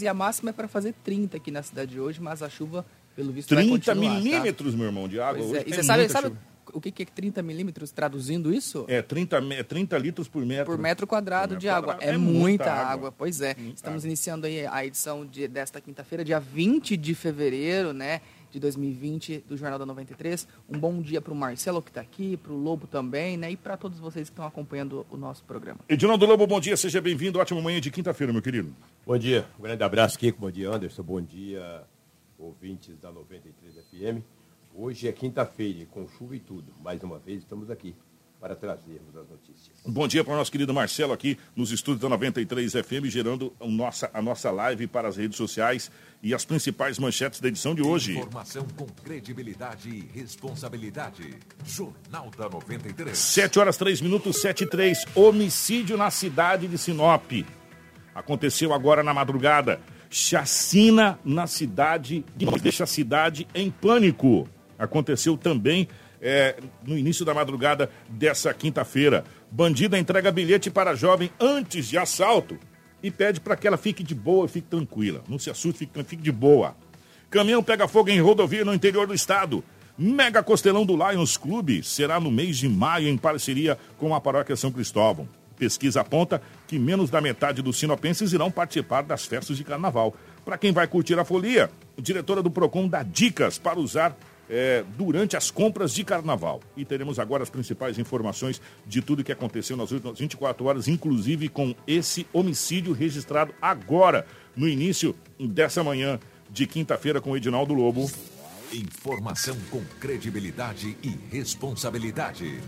e a máxima é para fazer 30 aqui na cidade de hoje, mas a chuva, pelo visto, 30 vai continuar, tá? milímetros, meu irmão, de água. Pois Hoje é. E você sabe, sabe o que que é 30 milímetros traduzindo isso? É 30, me- é 30 litros por metro. Por metro quadrado Por de metro água. quadrado. É, É muita, muita água. água. Pois é. Muita Estamos água. iniciando aí a edição de, desta quinta-feira, dia 20 de fevereiro, né? De 2020, do Jornal da 93. Um bom dia para o Marcelo que está aqui, para o Lobo também, né? E para todos vocês que estão acompanhando o nosso programa. Edinaldo Lobo, bom dia, seja bem-vindo. Ótima manhã de quinta-feira, meu querido. Bom dia, um grande abraço, Kiko. Bom dia, Anderson. Bom dia, ouvintes da 93 FM. Hoje é quinta-feira, com chuva e tudo. Mais uma vez estamos aqui para trazermos as notícias. Bom dia para o nosso querido Marcelo aqui nos estúdios da 93 FM, gerando a nossa, a nossa live para as redes sociais e as principais manchetes da edição de hoje. Informação com credibilidade e responsabilidade. Jornal da 93. 7 horas 3 minutos, 7 e 3. Homicídio na cidade de Sinop. Aconteceu agora na madrugada. Chacina na cidade de. Deixa a cidade em pânico. Aconteceu também é, no início da madrugada dessa quinta-feira. Bandida entrega bilhete para jovem antes de assalto e pede para que ela fique de boa e fique tranquila. Não se assuste, fique, fique de boa. Caminhão pega fogo em rodovia no interior do estado. Mega Costelão do Lions Clube será no mês de maio em parceria com a Paróquia São Cristóvão. Pesquisa aponta que menos da metade dos sinopenses irão participar das festas de carnaval. Para quem vai curtir a folia, a diretora do PROCON dá dicas para usar eh, durante as compras de carnaval. E teremos agora as principais informações de tudo que aconteceu nas últimas 24 horas, inclusive com esse homicídio registrado agora, no início dessa manhã de quinta-feira com o Edinaldo Lobo. Informação com credibilidade e responsabilidade.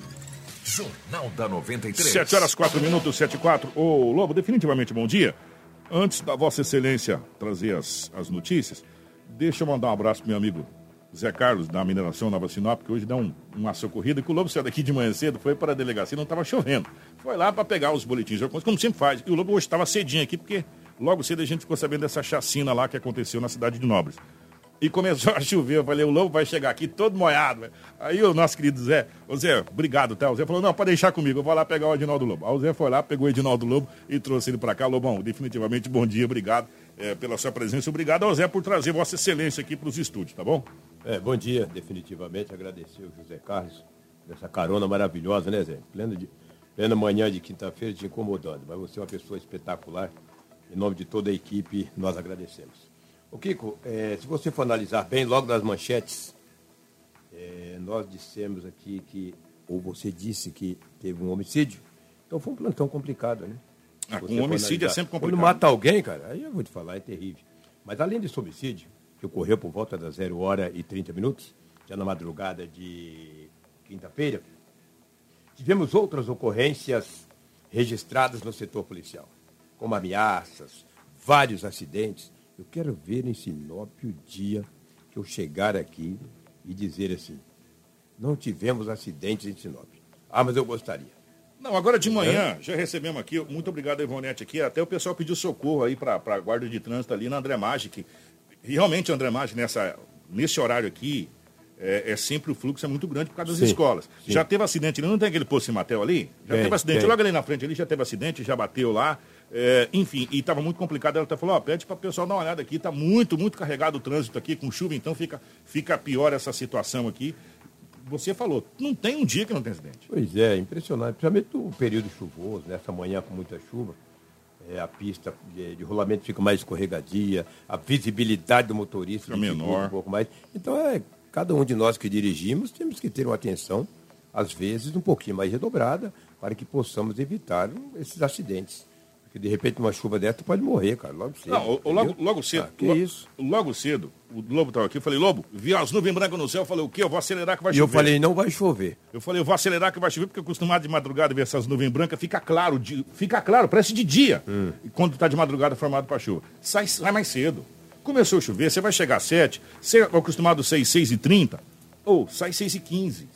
Jornal da 93. 7 horas 4 minutos, 7 e 4. Ô, Lobo, definitivamente bom dia. Antes da Vossa Excelência trazer as, as notícias, deixa eu mandar um abraço pro meu amigo Zé Carlos, da Mineração Nova Sinop, que hoje dá um, uma socorrida, que o Lobo saiu daqui de manhã cedo, foi para a delegacia, não estava chovendo. Foi lá para pegar os boletins, como sempre faz. E o Lobo hoje estava cedinho aqui, porque logo cedo a gente ficou sabendo dessa chacina lá que aconteceu na cidade de Nobres. E começou a chover. Eu falei, o lobo vai chegar aqui todo molhado. velho. Aí o nosso querido Zé, ô Zé, obrigado, tá? O Zé falou, não, pode deixar comigo, eu vou lá pegar o Edinaldo Lobo. Aí o Zé foi lá, pegou o Edinaldo Lobo e trouxe ele para cá. Lobão, definitivamente bom dia, obrigado eh, pela sua presença. Obrigado ao Zé por trazer Vossa Excelência aqui para os estúdios, tá bom? É, bom dia, definitivamente. Agradecer o José Carlos dessa carona maravilhosa, né, Zé? Plena, de, plena manhã de quinta-feira te incomodando. Mas você é uma pessoa espetacular. Em nome de toda a equipe, nós agradecemos. O Kiko, é, se você for analisar bem, logo nas manchetes, é, nós dissemos aqui que, ou você disse que teve um homicídio. Então foi um plantão complicado, né? Ah, for homicídio é analisar. sempre Quando complicado. mata alguém, cara, aí eu vou te falar, é terrível. Mas além desse homicídio, que ocorreu por volta das 0 hora e 30 minutos, já na madrugada de quinta-feira, tivemos outras ocorrências registradas no setor policial, como ameaças, vários acidentes. Eu quero ver em Sinop o dia que eu chegar aqui e dizer assim: não tivemos acidentes em Sinop. Ah, mas eu gostaria. Não, agora de manhã, já recebemos aqui, muito obrigado, Ivonete, aqui. Até o pessoal pediu socorro aí para a guarda de trânsito ali na André Magic. Realmente, André Magic, nessa, nesse horário aqui, é, é sempre o fluxo é muito grande por causa das Sim, escolas. sim. Já teve acidente, não tem aquele posto Cimatel ali? Já Tem, teve acidente. tem. Logo ali na frente ali já teve acidente, já bateu lá. É, enfim, e estava muito complicado. Ela até falou, ó, pede para o pessoal dar uma olhada aqui, está muito, muito carregado o trânsito aqui, com chuva, então fica, fica pior essa situação aqui. Você falou, não tem um dia que não tem acidente. Pois é, impressionante. Principalmente no período chuvoso, nessa manhã com muita chuva. É, a pista de, de rolamento fica mais escorregadia, a visibilidade do motorista Fica dificulta menor. um pouco mais. Então, é, cada um de nós que dirigimos temos que ter uma atenção, às vezes, um pouquinho mais redobrada, para que possamos evitar esses acidentes. Porque, de repente, uma chuva dessa pode morrer, cara, logo cedo. Não, o- logo, logo cedo. Ah, que lo- isso? Logo cedo, o Lobo estava aqui, eu falei, Lobo, vi as nuvens brancas no céu, eu falei, o quê? Eu vou acelerar que vai E eu chover. falei, não vai chover. Eu falei, eu vou acelerar que vai chover, porque acostumado de madrugada ver essas nuvens brancas, fica claro, de- fica claro, parece de dia, Hum. quando está de madrugada formado para chuva. Sai, sai mais cedo. Começou a chover, você vai chegar às 7, você é acostumado a 6, 6 e 30, ou sai 6 e 15.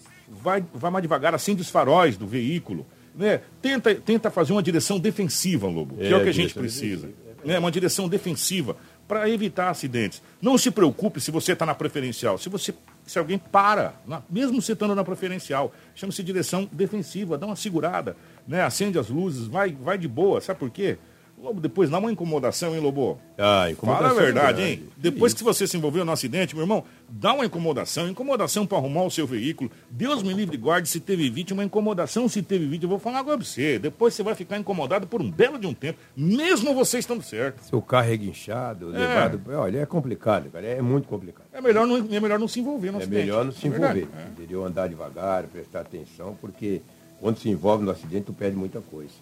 Vai, vai mais devagar, acende os faróis do veículo. Né? Tenta, tenta fazer uma direção defensiva, Lobo, que é, É, o que a gente direção precisa. Né? Uma direção defensiva para evitar acidentes. Não se preocupe se você está na preferencial. Se você se alguém para, na- mesmo você estando na preferencial, chama-se direção defensiva, dá uma segurada, né? acende as luzes, vai, vai de boa. Sabe por quê? Lobo, depois dá uma incomodação, hein, Lobo? Ah, incomodação Fala a verdade, grande. hein? Depois Isso. que você se envolveu no acidente, meu irmão, dá uma incomodação. Incomodação para arrumar o seu veículo. Deus me livre e guarde se teve vítima. Incomodação se teve vítima. Eu vou falar agora pra você. Depois você vai ficar incomodado por um belo de um tempo, mesmo você estando certo. Seu carro é guinchado, levado. Olha, é complicado, cara. É muito complicado. É melhor não, é melhor não se envolver no É acidente. melhor não se É verdade. envolver, É. entendeu? Andar devagar, prestar atenção, porque quando se envolve no acidente, tu perde muita coisa.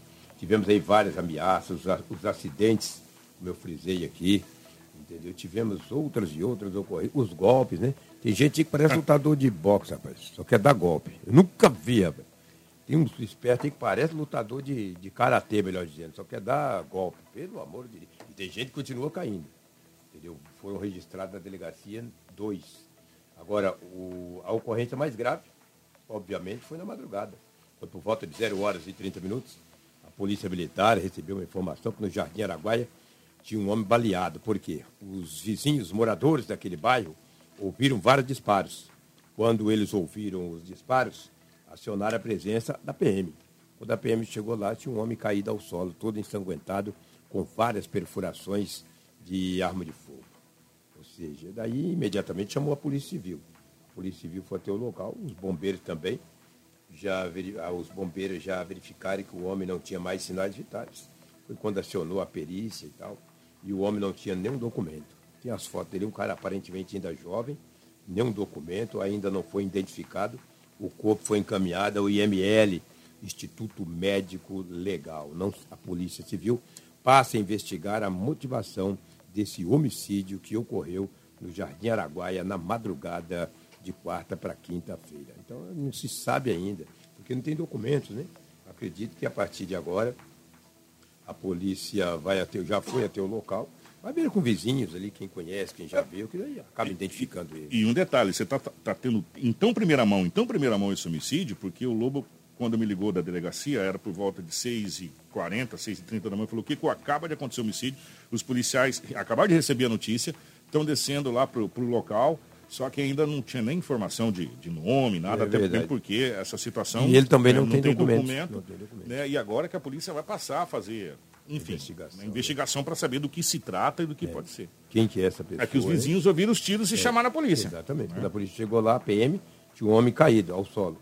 Tivemos aí várias ameaças, os, acidentes, como eu frisei aqui, entendeu? Tivemos outras e outras ocorrências, os golpes, né? Tem gente que parece lutador de boxe, rapaz, só quer dar golpe. Eu nunca vi, rapaz. Tem uns espertos aí que parece lutador de, de karatê, melhor dizendo, só quer dar golpe, pelo amor de Deus. E tem gente que continua caindo, entendeu? Foram registrados na delegacia dois. Agora, o- a ocorrência mais grave, obviamente, foi na madrugada. Foi por volta de 0 horas e 30 minutos. Polícia militar recebeu uma informação que no Jardim Araguaia tinha um homem baleado. Por quê? Os vizinhos, moradores daquele bairro, ouviram vários disparos. Quando eles ouviram os disparos, acionaram a presença da PM. Quando a PM chegou lá, tinha um homem caído ao solo, todo ensanguentado, com várias perfurações de arma de fogo. Ou seja, daí imediatamente chamou a Polícia Civil. A Polícia Civil foi até o local, os bombeiros também. Já ah, os bombeiros já verificaram que o homem não tinha mais sinais vitais. Foi quando acionou a perícia e tal. E o homem não tinha nenhum documento. Tem as fotos dele, um cara aparentemente ainda jovem, nenhum documento, ainda não foi identificado. O corpo foi encaminhado ao IML, Instituto Médico Legal. Não, a Polícia Civil passa a investigar a motivação desse homicídio que ocorreu no Jardim Araguaia na madrugada de quarta para quinta-feira. Então não se sabe ainda, porque não tem documentos, né? Acredito que a partir de agora a polícia vai até, já foi até o local, vai ver com vizinhos ali, quem conhece, quem já viu, que aí acaba identificando ele. E um detalhe, você está tá tendo em tão primeira mão, em tão primeira mão esse homicídio, porque o Lobo, quando me ligou da delegacia, era por volta de 6h40, 6h30 da manhã, falou que acaba de acontecer o homicídio, os policiais acabaram de receber a notícia, estão descendo lá para o local, só que ainda não tinha nem informação de, de nome, nada, É até verdade. porque essa situação... E ele também né, não tem documento, documento, não tem documento. né, e agora que a polícia vai passar a fazer, enfim, Investigação, uma investigação para saber do que se trata e do que É. pode ser. Quem que é essa pessoa? É que os vizinhos ouviram os tiros e chamaram a polícia. Exatamente. Quando a polícia chegou lá, a PM, tinha um homem caído ao solo.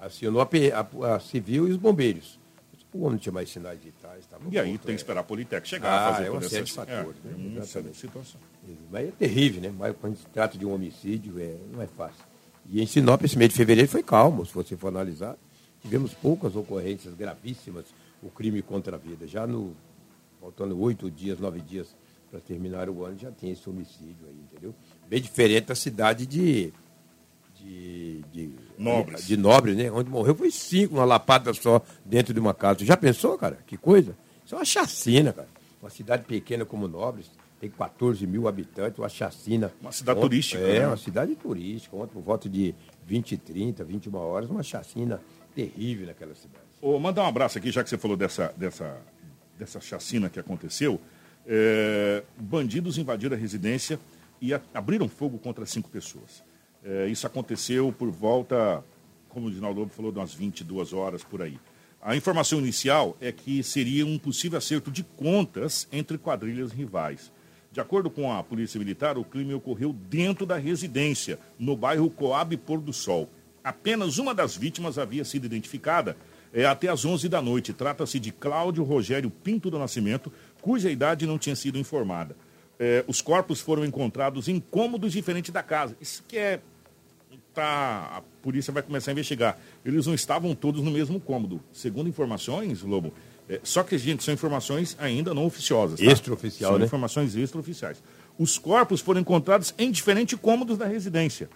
Acionou a, P- a- a civil e os bombeiros. O homem não tinha mais sinais vitais. Estava E aí morto, tem que é. esperar a Politec chegar, Ah, fazer é uma série de fatores, é, né? Exatamente. situações. Mas é terrível, né? Mas quando se trata de um homicídio, é, não é fácil. E em Sinop, esse mês de fevereiro foi calmo, se você for analisar. Tivemos poucas ocorrências gravíssimas, o crime contra a vida. Já no, faltando oito dias, nove dias para terminar o ano, já tem esse homicídio aí, entendeu? Bem diferente da cidade de. De, de Nobres. De Nobres, né? Onde morreu foi cinco, uma lapada só dentro de uma casa. Já pensou, cara? Que coisa? Isso é uma chacina, cara. Uma cidade pequena como Nobres, tem 14 mil habitantes, uma chacina. Uma cidade Ontem- turística, É, né? uma cidade turística. Ontem, por volta de 20, 30, 21 horas, uma chacina terrível naquela cidade. Ô, mandar um abraço aqui, já que você falou dessa, dessa, dessa chacina que aconteceu. É, bandidos invadiram a residência e a- abriram fogo contra cinco pessoas. É, isso aconteceu por volta, como o Ginaldo Lobo falou, de umas 22 horas por aí. A informação inicial é que seria um possível acerto de contas entre quadrilhas rivais. De acordo com a Polícia Militar, o crime ocorreu dentro da residência, no bairro Coab Pôr do Sol. Apenas uma das vítimas havia sido identificada é, até às 11 da noite. Trata-se de Cláudio Rogério Pinto do Nascimento, cuja idade não tinha sido informada. É, os corpos foram encontrados em cômodos diferentes da casa. Isso que é tá, a polícia vai começar a investigar. Eles não estavam todos no mesmo cômodo. Segundo informações, Lobo, é, só que, gente, são informações ainda não oficiosas. Tá? Extraoficial, São né? informações extraoficiais. Os corpos foram encontrados em diferentes cômodos da residência.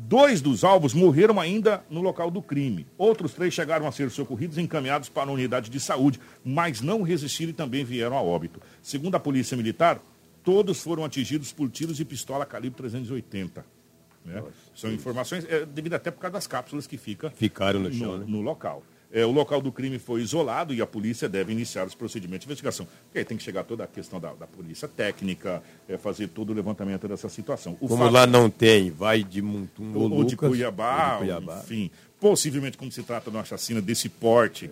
Dois dos alvos morreram ainda no local do crime. Outros três chegaram a ser socorridos e encaminhados para a unidade de saúde, mas não resistiram e também vieram a óbito. Segundo a Polícia Militar, todos foram atingidos por tiros de pistola calibre 380. Né? São informações, é, devido até por causa das cápsulas que fica Ficaram no chão, né? no local. É, o local do crime foi isolado e a polícia deve iniciar os procedimentos de investigação. Porque aí tem que chegar toda a questão da, da polícia técnica, é, fazer todo o levantamento dessa situação. O Como fato- lá não tem, vai de Mutum ou, ou de Cuiabá, ou de Cuiabá. enfim. Possivelmente, como se trata de uma chacina desse porte,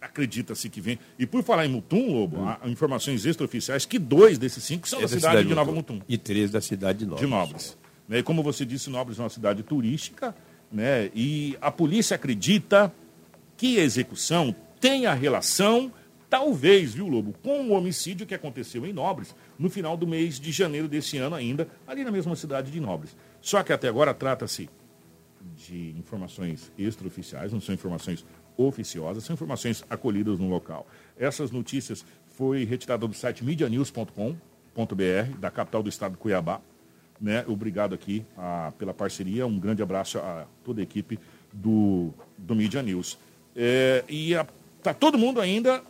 acredita-se que vem. E por falar em Mutum, Lobo, há informações extraoficiais que dois desses cinco são É da cidade, de Nova Mutum E três da cidade de Nobres. de Nobres. Né? E como você disse, Nobres é uma cidade turística, né? e a polícia acredita que a execução tenha relação, talvez, viu, Lobo, com o homicídio que aconteceu em Nobres no final do mês de janeiro desse ano ainda, ali na mesma cidade de Nobres. Só que até agora trata-se de informações extraoficiais, não são informações oficiosas, são informações acolhidas no local. Essas notícias foi retirada do site medianews.com.br, da capital do estado de Cuiabá. Né? Obrigado aqui ah, pela parceria, um grande abraço a toda a equipe do, do Media News. É, e está todo mundo ainda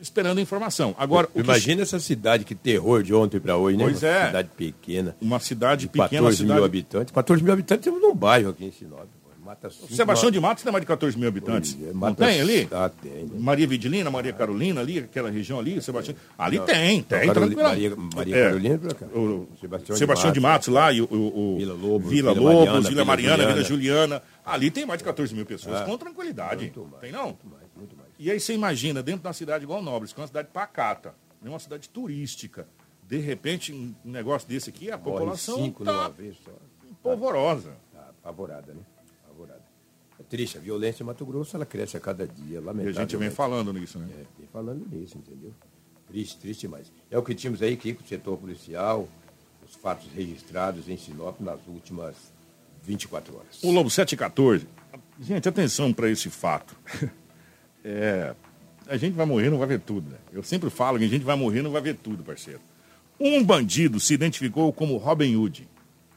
esperando informação. Agora, o que- Imagina essa cidade, que terror de ontem para hoje, né? Pois Uma é. cidade pequena. uma cidade de pequena, 14 mil cidade... habitantes. 14 mil habitantes temos num bairro aqui em Sinop. Mata cinco, Sebastião de Matos tem mais de 14 mil habitantes. É, Não tem ali? Ah, tem. né? Maria Vidilina, Maria Carolina, ali, aquela região ali, Sebastião. Ali Não, tem, tem, Caroli- tranquilamente. Maria- Maria É, Carolina, pra cá. O Sebastião Sebastião, de de Matos lá, e o, o- o- Vila Lobos, Vila Vila Lobos, Mariana, Vila Mariana, Vila Juliana. Ali tem mais de 14 mil pessoas, Ah, com tranquilidade. muito mais, tem não? Muito mais, muito mais. E aí você imagina, dentro de uma cidade igual Nobres, que é uma cidade pacata, é uma cidade turística, de repente, um negócio desse aqui, a Morre população está polvorosa. Tá apavorada, né? Triste, a violência em Mato Grosso, ela cresce a cada dia, E a lamentável. gente vem falando nisso, né? É, vem falando nisso, entendeu? Triste, triste demais. É o que tínhamos aí, Kiko, setor policial, os fatos registrados em Sinop nas últimas 24 horas. O Lobo 714. Gente, atenção para esse fato. É, a gente vai morrer, não vai ver tudo. Né? Eu sempre falo que a gente vai morrer, não vai ver tudo, parceiro. Um bandido se identificou como Robin Hood.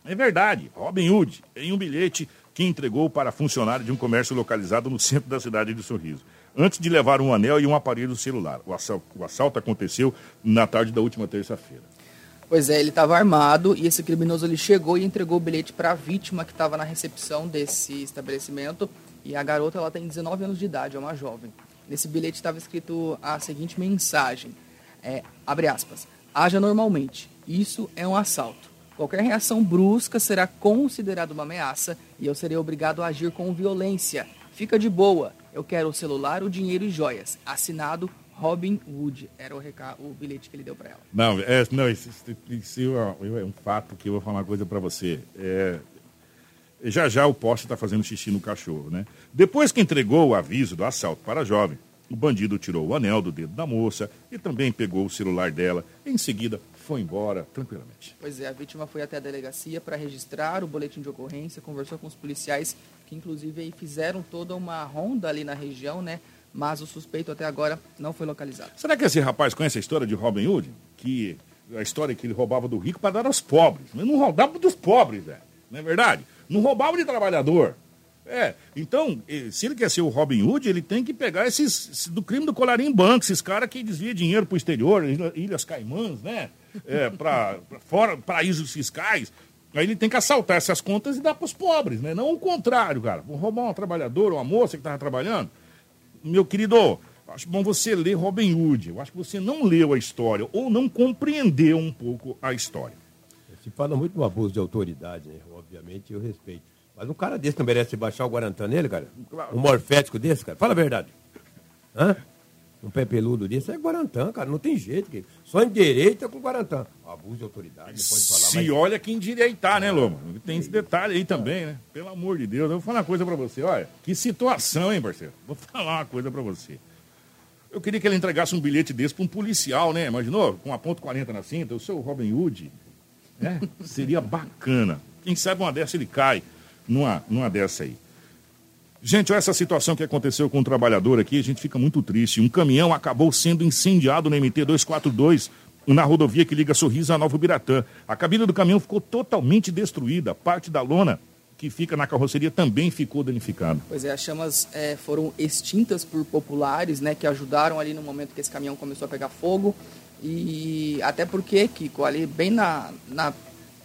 É verdade, Robin Hood, em um bilhete que entregou para funcionário de um comércio localizado no centro da cidade de Sorriso. Antes de levar um anel e um aparelho celular. O assalto, o assalto aconteceu na tarde da última terça-feira. Pois é, ele estava armado e esse criminoso ele chegou e entregou o bilhete para a vítima que estava na recepção desse estabelecimento. E a garota ela tem 19 anos de idade, é uma jovem. Nesse bilhete estava escrito a seguinte mensagem: é, abre aspas, haja normalmente. Isso é um assalto. Qualquer reação brusca será considerada uma ameaça e eu serei obrigado a agir com violência. Fica de boa. Eu quero o celular, o dinheiro e joias. Assinado Robin Wood. Era o, reca... o bilhete que ele deu para ela. Não, é, não isso, isso é um fato que eu vou falar uma coisa para você. É, já já o poste está fazendo xixi no cachorro, né? Depois que entregou o aviso do assalto para a jovem, o bandido tirou o anel do dedo da moça e também pegou o celular dela. Em seguida, foi embora tranquilamente. Pois é, a vítima foi até a delegacia para registrar o boletim de ocorrência, conversou com os policiais, que inclusive fizeram toda uma ronda ali na região, né? Mas o suspeito até agora não foi localizado. Será que esse rapaz conhece a história de Robin Hood? Que a história que ele roubava do rico para dar aos pobres. Mas não roubava dos pobres, velho. Não é verdade? Não roubava de trabalhador. É, então, se ele quer ser o Robin Hood, ele tem que pegar esses, do crime do colarinho banco, esses caras que desviam dinheiro para o exterior, Ilha- Ilhas Caimãs, né? É, para fora, paraísos fiscais. Aí ele tem que assaltar essas contas e dar para os pobres, né? Não o contrário, cara. Vou roubar um trabalhador, uma moça que estava trabalhando. Meu querido, acho bom você ler Robin Hood. Eu acho que você não leu a história ou não compreendeu um pouco a história. Se fala muito no abuso de autoridade, né? Obviamente, eu respeito. Mas um cara desse não merece baixar o Guarantã nele, cara? Um morfético desse, cara? Fala a verdade. Hã? Um pé peludo desse é Guarantã, cara. Não tem jeito. Que... Só endireita com Guarantã. Abuso de autoridade, pode falar. Se mas- olha que endireitar, né, Lobo? Tem esse detalhe aí também, né? Pelo amor de Deus. Eu vou falar uma coisa pra você. Olha, que situação, hein, parceiro? Vou falar uma coisa pra você. Eu queria que ele entregasse um bilhete desse pra um policial, né? Imaginou? Com a ponto 40 na cinta. Eu sou o Robin Hood. né? Seria bacana. Quem sabe uma dessa ele cai numa, numa dessa aí. Gente, olha essa situação que aconteceu com um trabalhador aqui, a gente fica muito triste. Um caminhão acabou sendo incendiado no MT 242, na rodovia que liga Sorriso a Novo Biratã. A cabine do caminhão ficou totalmente destruída. Parte da lona que fica na carroceria também ficou danificada. Pois é, as chamas eh, foram extintas por populares, né, que ajudaram ali no momento que esse caminhão começou a pegar fogo. E até porque, Kiko, ali bem na, na-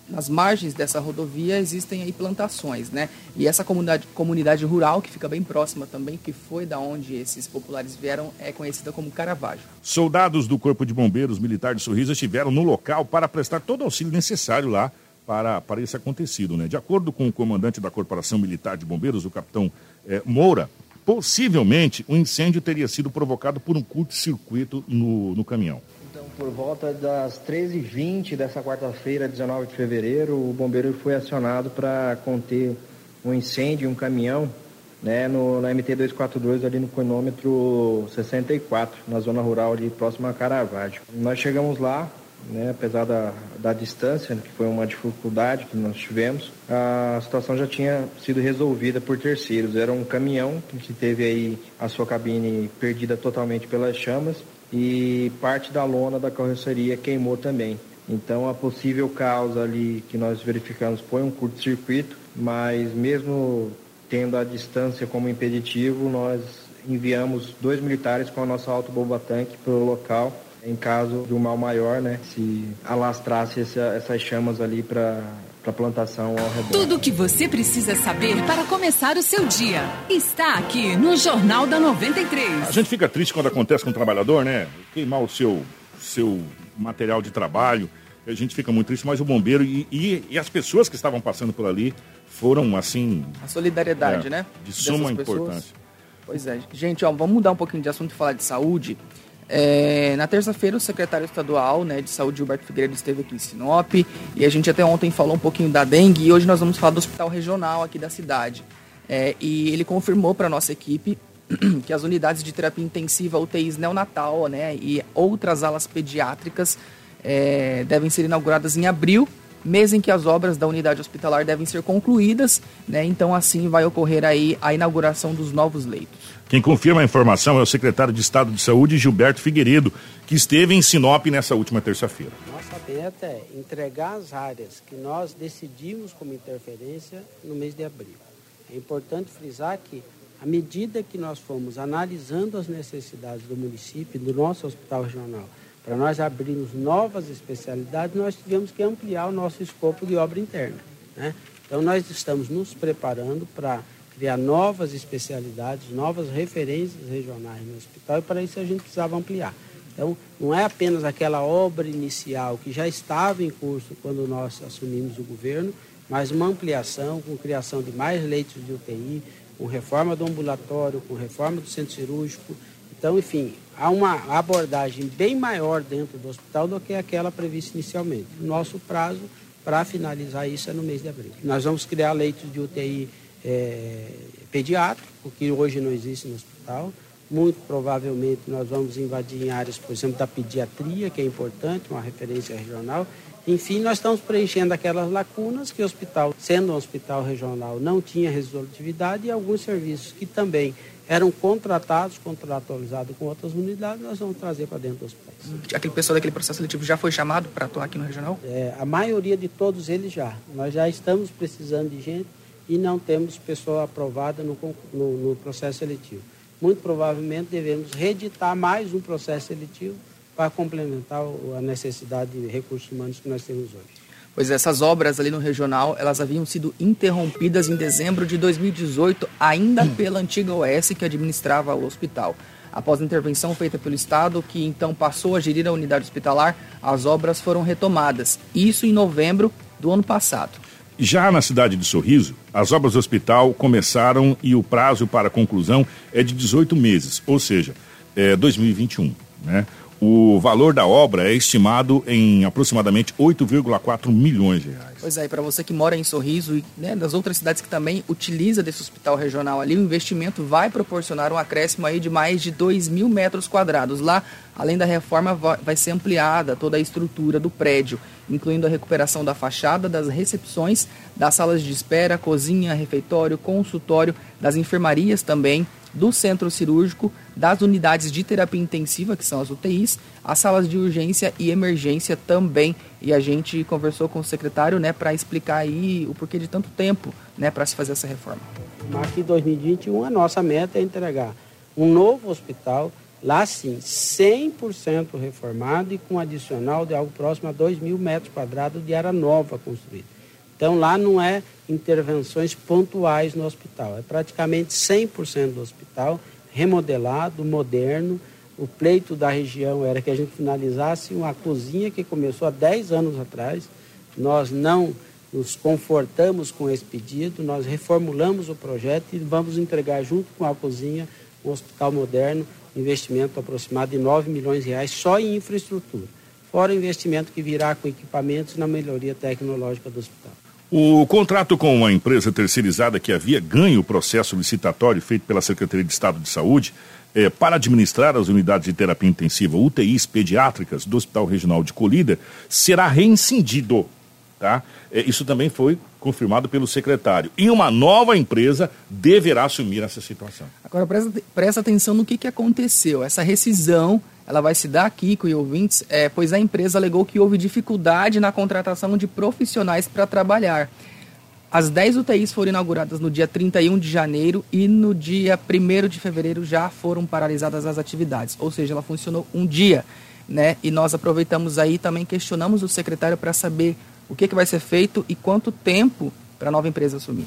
nas margens dessa rodovia existem aí plantações, né? E essa comunidade, comunidade rural, que fica bem próxima também, que foi da onde esses populares vieram, é conhecida como Caravaggio. Soldados do Corpo de Bombeiros Militar de Sorriso estiveram no local para prestar todo o auxílio necessário lá para, para esse acontecido. Né? De acordo com o comandante da Corporação Militar de Bombeiros, o capitão eh, Moura, possivelmente o incêndio teria sido provocado por um curto-circuito no, no caminhão. Por volta das 13h20 dessa quarta-feira, 19 de fevereiro, o bombeiro foi acionado para conter um incêndio em um caminhão né, no, na MT-242, ali no cronômetro 64, na zona rural ali próxima a Caravaggio. Nós chegamos lá, né, apesar da, da distância, que foi uma dificuldade que nós tivemos, a situação já tinha sido resolvida por terceiros. Era um caminhão que teve aí a sua cabine perdida totalmente pelas chamas e parte da lona da carroceria queimou também. Então a possível causa ali que nós verificamos foi um curto-circuito, mas mesmo tendo a distância como impeditivo, nós enviamos dois militares com a nossa autobomba tanque para o local em caso de um mal maior, né? Se alastrasse essa, essas chamas ali para a plantação ao redor. Tudo o que você precisa saber para começar o seu dia está aqui no Jornal da 93. A gente fica triste quando acontece com um trabalhador, né? Queimar o seu, seu material de trabalho. A gente fica muito triste, mas o bombeiro e, e, e as pessoas que estavam passando por ali foram, assim... A solidariedade, é, né? De suma pessoas. importância. Pois é. Gente, ó, vamos mudar um pouquinho de assunto e falar de saúde. É, na terça-feira, o secretário estadual né, de saúde, Gilberto Figueiredo, esteve aqui em Sinop. E a gente até ontem falou um pouquinho da dengue. E hoje nós vamos falar do hospital regional aqui da cidade. É, e ele confirmou para a nossa equipe que as unidades de terapia intensiva, UTIs neonatal né, e outras alas pediátricas é, devem ser inauguradas em abril mês em que as obras da unidade hospitalar devem ser concluídas, né? Então assim vai ocorrer aí a inauguração dos novos leitos. Quem confirma a informação é o secretário de Estado de Saúde, Gilberto Figueiredo, que esteve em Sinop nessa última terça-feira. Nossa meta é entregar as áreas que nós decidimos como interferência no mês de abril. É importante frisar que, à medida que nós fomos analisando as necessidades do município, do nosso hospital regional, para nós abrirmos novas especialidades, nós tivemos que ampliar o nosso escopo de obra interna. Né? Então, nós estamos nos preparando para criar novas especialidades, novas referências regionais no hospital, e para isso a gente precisava ampliar. Então, não é apenas aquela obra inicial que já estava em curso quando nós assumimos o governo, mas uma ampliação com criação de mais leitos de UTI, com reforma do ambulatório, com reforma do centro cirúrgico. Então, enfim, há uma abordagem bem maior dentro do hospital do que aquela prevista inicialmente. O nosso prazo para finalizar isso é no mês de abril. Nós vamos criar leitos de UTI é, pediátrico, que hoje não existe no hospital. Muito provavelmente nós vamos invadir em áreas, por exemplo, da pediatria, que é importante, uma referência regional. Enfim, nós estamos preenchendo aquelas lacunas que o hospital, sendo um hospital regional, não tinha resolutividade e alguns serviços que também eram contratados, contratualizados com outras unidades, nós vamos trazer para dentro dos hospitais. Aquele pessoal daquele processo seletivo já foi chamado para atuar aqui no regional? É, a maioria de todos eles já. Nós já estamos precisando de gente e não temos pessoa aprovada no, no, no processo seletivo. Muito provavelmente devemos reeditar mais um processo seletivo para complementar a necessidade de recursos humanos que nós temos hoje. Pois essas obras ali no regional, elas haviam sido interrompidas em dezembro de 2018, ainda pela antiga OS que administrava o hospital. Após a intervenção feita pelo Estado, que então passou a gerir a unidade hospitalar, as obras foram retomadas. Isso em novembro do ano passado. Já na cidade de Sorriso, as obras do hospital começaram e o prazo para conclusão é de 18 meses, ou seja, é 2021. Né? O valor da obra é estimado em aproximadamente 8,4 milhões de reais. Pois é, para você que mora em Sorriso e né, das outras cidades que também utiliza desse hospital regional ali, o investimento vai proporcionar um acréscimo aí de mais de 2 mil metros quadrados. Lá, além da reforma, vai ser ampliada toda a estrutura do prédio, incluindo a recuperação da fachada, das recepções, das salas de espera, cozinha, refeitório, consultório, das enfermarias também, do centro cirúrgico, das unidades de terapia intensiva, que são as UTIs, as salas de urgência e emergência também. E a gente conversou com o secretário, né, para explicar aí o porquê de tanto tempo, né, para se fazer essa reforma. Aqui em 2021 a nossa meta é entregar um novo hospital, lá sim, 100% reformado e com adicional de algo próximo a 2 mil metros quadrados de área nova construída. Então lá não é intervenções pontuais no hospital, é praticamente 100% do hospital remodelado, moderno. O pleito da região era que a gente finalizasse uma cozinha que começou há 10 anos atrás. Nós não nos confortamos com esse pedido, nós reformulamos o projeto e vamos entregar junto com a cozinha um hospital moderno, investimento aproximado de 9 milhões de reais só em infraestrutura, fora o investimento que virá com equipamentos na melhoria tecnológica do hospital. O contrato com a empresa terceirizada que havia ganho o processo licitatório feito pela Secretaria de Estado de Saúde eh, para administrar as unidades de terapia intensiva UTIs pediátricas do Hospital Regional de Colíder será reincindido. Tá? Eh, isso também foi confirmado pelo secretário. E uma nova empresa deverá assumir essa situação. Agora, presta, presta atenção no que, que aconteceu. Essa rescisão ela vai se dar aqui com os ouvintes, é, pois a empresa alegou que houve dificuldade na contratação de profissionais para trabalhar. As 10 UTIs foram inauguradas no dia 31 de janeiro e no dia 1 de fevereiro já foram paralisadas as atividades, ou seja, ela funcionou um dia. Né? E nós aproveitamos aí também questionamos o secretário para saber o que, que vai ser feito e quanto tempo para a nova empresa assumir.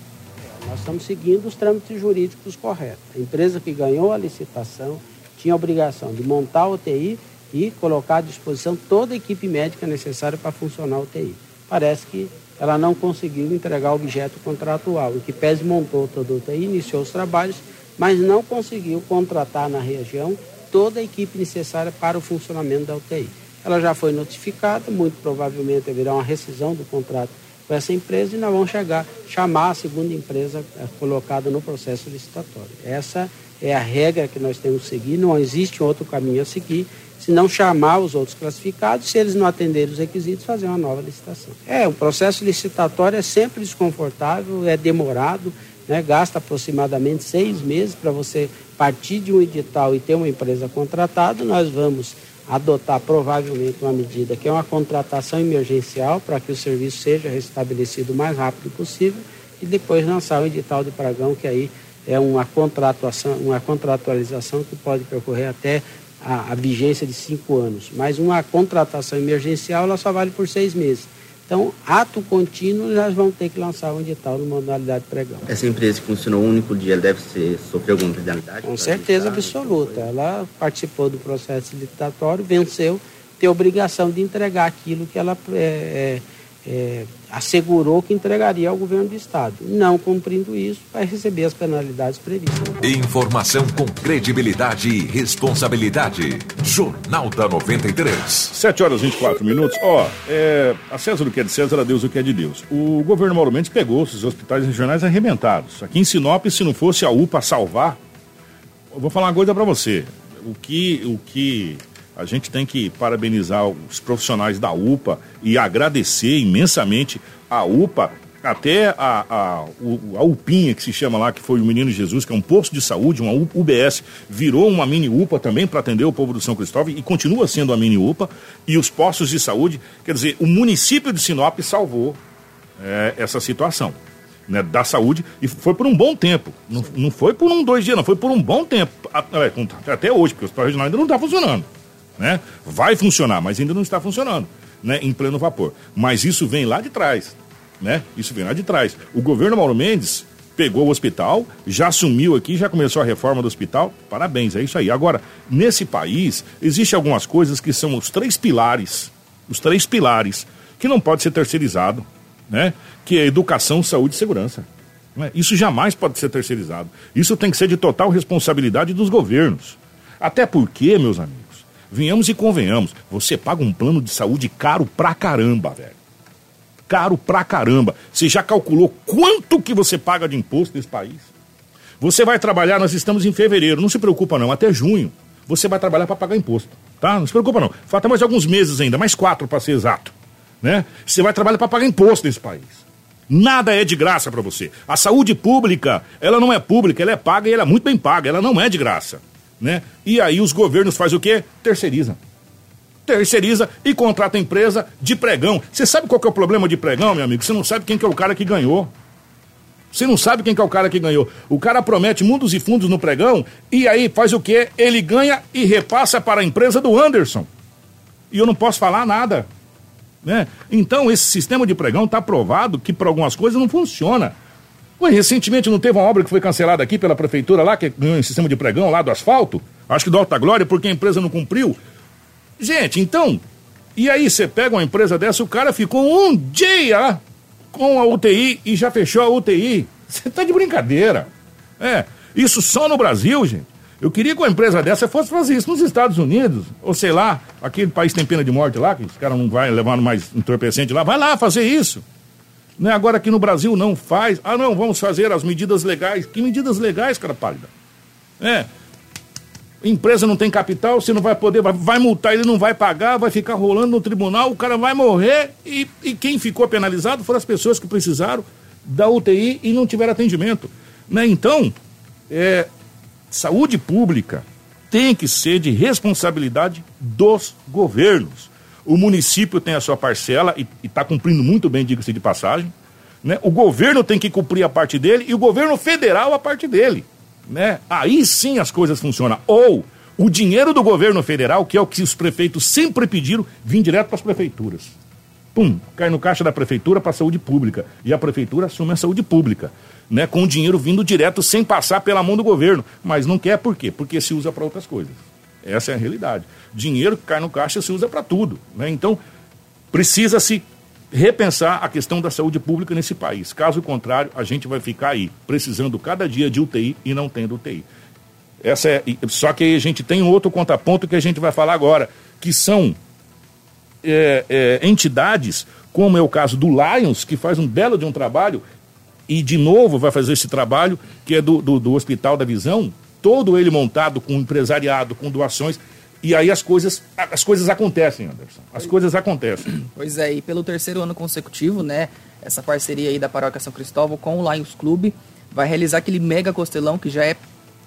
Nós estamos seguindo os trâmites jurídicos corretos. A empresa que ganhou a licitação tinha a obrigação de montar a UTI e colocar à disposição toda a equipe médica necessária para funcionar a UTI. Parece que ela não conseguiu entregar o objeto contratual. O que pese montou toda a UTI, iniciou os trabalhos, mas não conseguiu contratar na região toda a equipe necessária para o funcionamento da UTI. Ela já foi notificada, muito provavelmente haverá uma rescisão do contrato com essa empresa e nós vamos chegar, chamar a segunda empresa eh, colocada no processo licitatório. Essa é a regra que nós temos que seguir, não existe outro caminho a seguir, se não chamar os outros classificados, se eles não atenderem os requisitos, fazer uma nova licitação. É, o processo licitatório é sempre desconfortável, é demorado, né, gasta aproximadamente seis meses para você partir de um edital e ter uma empresa contratada. Nós vamos adotar provavelmente uma medida que é uma contratação emergencial para que o serviço seja restabelecido o mais rápido possível e depois lançar o edital de pregão, que aí é uma contratuação, uma contratualização que pode percorrer até a, a, vigência de cinco anos. Mas uma contratação emergencial ela só vale por seis meses. Então, ato contínuo, nós vamos ter que lançar um edital no modalidade pregão. Essa empresa que funcionou um único dia deve ser, sofrer alguma penalidade? Com certeza absoluta. Ela participou do processo licitatório, venceu, tem obrigação de entregar aquilo que ela é, é, é, assegurou que entregaria ao governo do estado. Não cumprindo isso, vai receber as penalidades previstas. Informação com credibilidade e responsabilidade. Jornal da 93. 7 horas e 24 minutos. Ó, é, a César o que é de César, a Deus o que é de Deus. O governo Mauro Mendes pegou os hospitais regionais arrebentados. Aqui em Sinop, se não fosse a UPA salvar, eu vou falar uma coisa para você. O que, o que a gente tem que parabenizar os profissionais da UPA e agradecer imensamente a UPA, até a, a, a UPinha, que se chama lá, que foi o Menino Jesus, que é um posto de saúde, uma UBS, virou uma mini UPA também para atender o povo do São Cristóvão e continua sendo uma mini UPA. E os postos de saúde, quer dizer, o município de Sinop salvou é, essa situação. Né, da saúde e foi por um bom tempo. Não, não foi por um, dois dias, não, foi por um bom tempo. É, até hoje, porque o hospital regional ainda não está funcionando né? Vai funcionar, mas ainda não está funcionando, né? Em pleno vapor. Mas isso vem lá de trás, né? Isso vem lá de trás. O governo Mauro Mendes pegou o hospital, já assumiu aqui, já começou a reforma do hospital. Parabéns, é isso aí. Agora, nesse país, existem algumas coisas que são os três pilares, os três pilares, que não pode ser terceirizado, né? Que é educação, saúde e segurança. Né? Isso jamais pode ser terceirizado. Isso tem que ser de total responsabilidade dos governos. Até porque, meus amigos, Venhamos e convenhamos, você paga um plano de saúde caro pra caramba, velho. Caro pra caramba. Você já calculou quanto que você paga de imposto nesse país? Você vai trabalhar, nós estamos em fevereiro, não se preocupa não, até junho. Você vai trabalhar para pagar imposto, tá? Não se preocupa não. Falta mais alguns meses ainda, mais quatro para ser exato, né? Você vai trabalhar para pagar imposto nesse país. Nada é de graça para você. A saúde pública, ela não é pública, ela é paga e ela é muito bem paga, ela não é de graça né? E aí os governos fazem o quê? Terceirizam. Terceiriza e contrata empresa de pregão. Você sabe qual que é o problema de pregão, meu amigo? Você não sabe quem que é o cara que ganhou. Você não sabe quem que é o cara que ganhou. O cara promete mundos e fundos no pregão e aí faz o quê? Ele ganha e repassa para a empresa do Anderson. E eu não posso falar nada. Né? Então, esse sistema de pregão está provado que para algumas coisas não funciona. Ué, recentemente não teve uma obra que foi cancelada aqui pela prefeitura lá, que ganhou um sistema de pregão lá do asfalto? Acho que do Alta Glória, porque a empresa não cumpriu. Gente, então, e aí você pega uma empresa dessa, o cara ficou um dia com a UTI e já fechou a UTI. Você tá de brincadeira. É, isso só no Brasil, gente. Eu queria que uma empresa dessa fosse fazer isso nos Estados Unidos, ou sei lá, aquele país tem pena de morte lá, que os caras não vão levando mais entorpecente lá, vai lá fazer isso. Né? Agora aqui no Brasil não faz. Ah, não, vamos fazer as medidas legais. Que medidas legais, cara pálida? É. Empresa não tem capital, você não vai poder, vai, vai, multar, ele não vai pagar, vai ficar rolando no tribunal, o cara vai morrer e, e quem ficou penalizado foram as pessoas que precisaram da UTI e não tiveram atendimento. Né? Então, é, saúde pública tem que ser de responsabilidade dos governos. O município tem a sua parcela e está cumprindo muito bem, diga-se de passagem. Né? O governo tem que cumprir a parte dele e o governo federal a parte dele. Né? Aí sim as coisas funcionam. Ou o dinheiro do governo federal, que é o que os prefeitos sempre pediram, vir direto para as prefeituras. Pum, cai no caixa da prefeitura para a saúde pública. E a prefeitura assume a saúde pública né, com o dinheiro vindo direto sem passar pela mão do governo. Mas não quer por quê? Porque se usa para outras coisas. Essa é a realidade. Dinheiro que cai no caixa se usa para tudo. Né? Então, precisa-se repensar a questão da saúde pública nesse país. Caso contrário, a gente vai ficar aí, precisando cada dia de UTI e não tendo UTI. Essa é, só que a gente tem um outro contraponto que a gente vai falar agora, que são é, é, entidades, como é o caso do Lions, que faz um belo de um trabalho e de novo vai fazer esse trabalho que é do, do, do Hospital da Visão, todo ele montado com empresariado, com doações. E aí as coisas, as coisas acontecem, Anderson. As coisas acontecem. Pois é, e pelo terceiro ano consecutivo, né? Essa parceria aí da Paróquia São Cristóvão com o Lions Clube vai realizar aquele mega costelão que já é,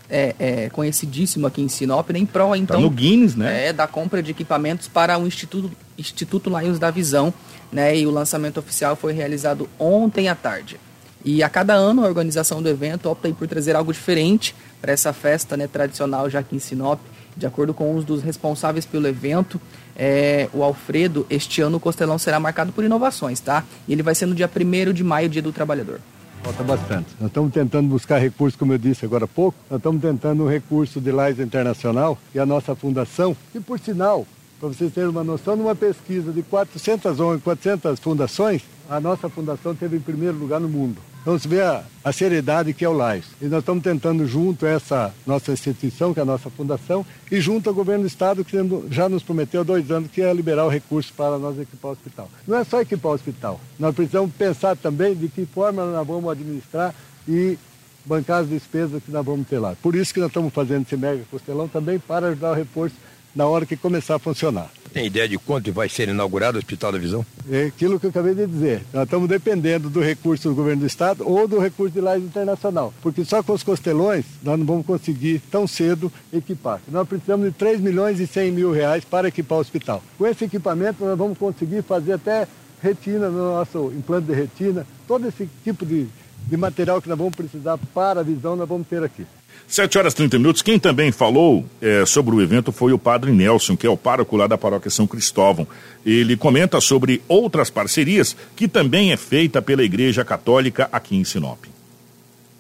é, é conhecidíssimo aqui em Sinop, né, em prol, então. Tá no Guinness, né? É, da compra de equipamentos para o Instituto, Instituto Lions da Visão, né? E o lançamento oficial foi realizado ontem à tarde. E a cada ano a organização do evento opta por trazer algo diferente para essa festa né, tradicional já aqui em Sinop. De acordo com um dos responsáveis pelo evento, é, o Alfredo, este ano o Costelão será marcado por inovações, tá? E ele vai ser no dia 1 de maio, dia do trabalhador. Falta bastante. Nós estamos tentando buscar recursos, como eu disse agora há pouco. Nós estamos tentando um recurso de Lais Internacional e a nossa fundação, que por sinal, para vocês terem uma noção, numa pesquisa de 400 ONGs, 400 fundações, a nossa fundação teve em primeiro lugar no mundo. Então você vê a, a seriedade que é o LAIS. E nós estamos tentando, junto essa nossa instituição, que é a nossa fundação, e junto ao governo do Estado, que já nos prometeu há dois anos, que é liberar o recurso para nós equipar o hospital. Não é só equipar o hospital. Nós precisamos pensar também de que forma nós vamos administrar e bancar as despesas que nós vamos ter lá. Por isso que nós estamos fazendo esse mega costelão também para ajudar o reforço na hora que começar a funcionar. Tem ideia de quanto vai ser inaugurado o Hospital da Visão? É aquilo que eu acabei de dizer. Nós estamos dependendo do recurso do governo do Estado ou do recurso de laje internacional. Porque só com os costelões nós não vamos conseguir tão cedo equipar. Nós precisamos de 3 milhões e 100 mil reais para equipar o hospital. Com esse equipamento nós vamos conseguir fazer até retina no nosso implante de retina, todo esse tipo de, de material que nós vamos precisar para a visão nós vamos ter aqui. 7 horas e 30 minutos. Quem também falou é, sobre o evento foi o padre Nelson, que é o pároco lá da paróquia São Cristóvão. Ele comenta sobre outras parcerias que também é feita pela Igreja Católica aqui em Sinop.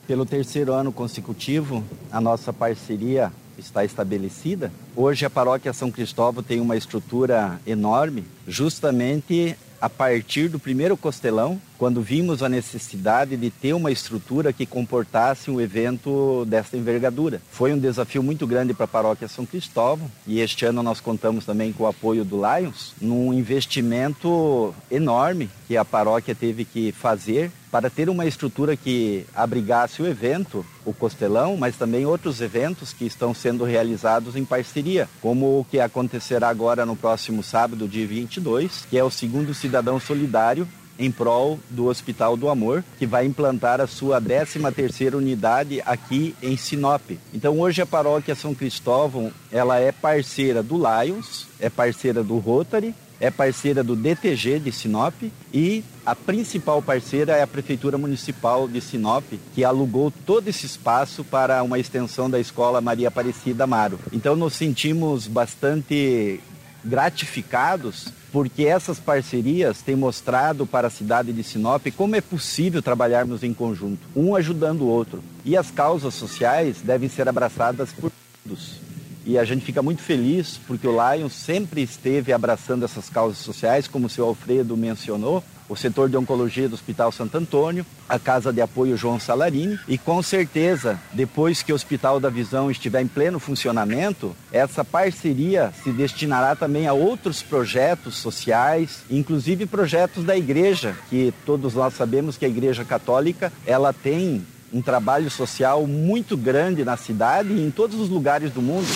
Pelo terceiro ano consecutivo, a nossa parceria está estabelecida. Hoje a paróquia São Cristóvão tem uma estrutura enorme, justamente a partir do primeiro costelão, quando vimos a necessidade de ter uma estrutura que comportasse um evento desta envergadura. Foi um desafio muito grande para a paróquia São Cristóvão e este ano nós contamos também com o apoio do Lions, num investimento enorme que a paróquia teve que fazer para ter uma estrutura que abrigasse o evento, o Costelão, mas também outros eventos que estão sendo realizados em parceria, como o que acontecerá agora no próximo sábado, dia 22, que é o segundo Cidadão Solidário, em prol do Hospital do Amor, que vai implantar a sua 13ª unidade aqui em Sinop. Então hoje a paróquia São Cristóvão, ela é parceira do Lions, é parceira do Rotary, é parceira do DTG de Sinop e a principal parceira é a Prefeitura Municipal de Sinop, que alugou todo esse espaço para uma extensão da Escola Maria Aparecida Amaro. Então nos sentimos bastante gratificados porque essas parcerias têm mostrado para a cidade de Sinop como é possível trabalharmos em conjunto, um ajudando o outro. E as causas sociais devem ser abraçadas por todos. E a gente fica muito feliz porque o Lion sempre esteve abraçando essas causas sociais, como o seu Alfredo mencionou, o setor de oncologia do Hospital Santo Antônio, a Casa de Apoio João Salarini e com certeza, depois que o Hospital da Visão estiver em pleno funcionamento, essa parceria se destinará também a outros projetos sociais, inclusive projetos da igreja, que todos nós sabemos que a Igreja Católica, ela tem um trabalho social muito grande na cidade e em todos os lugares do mundo.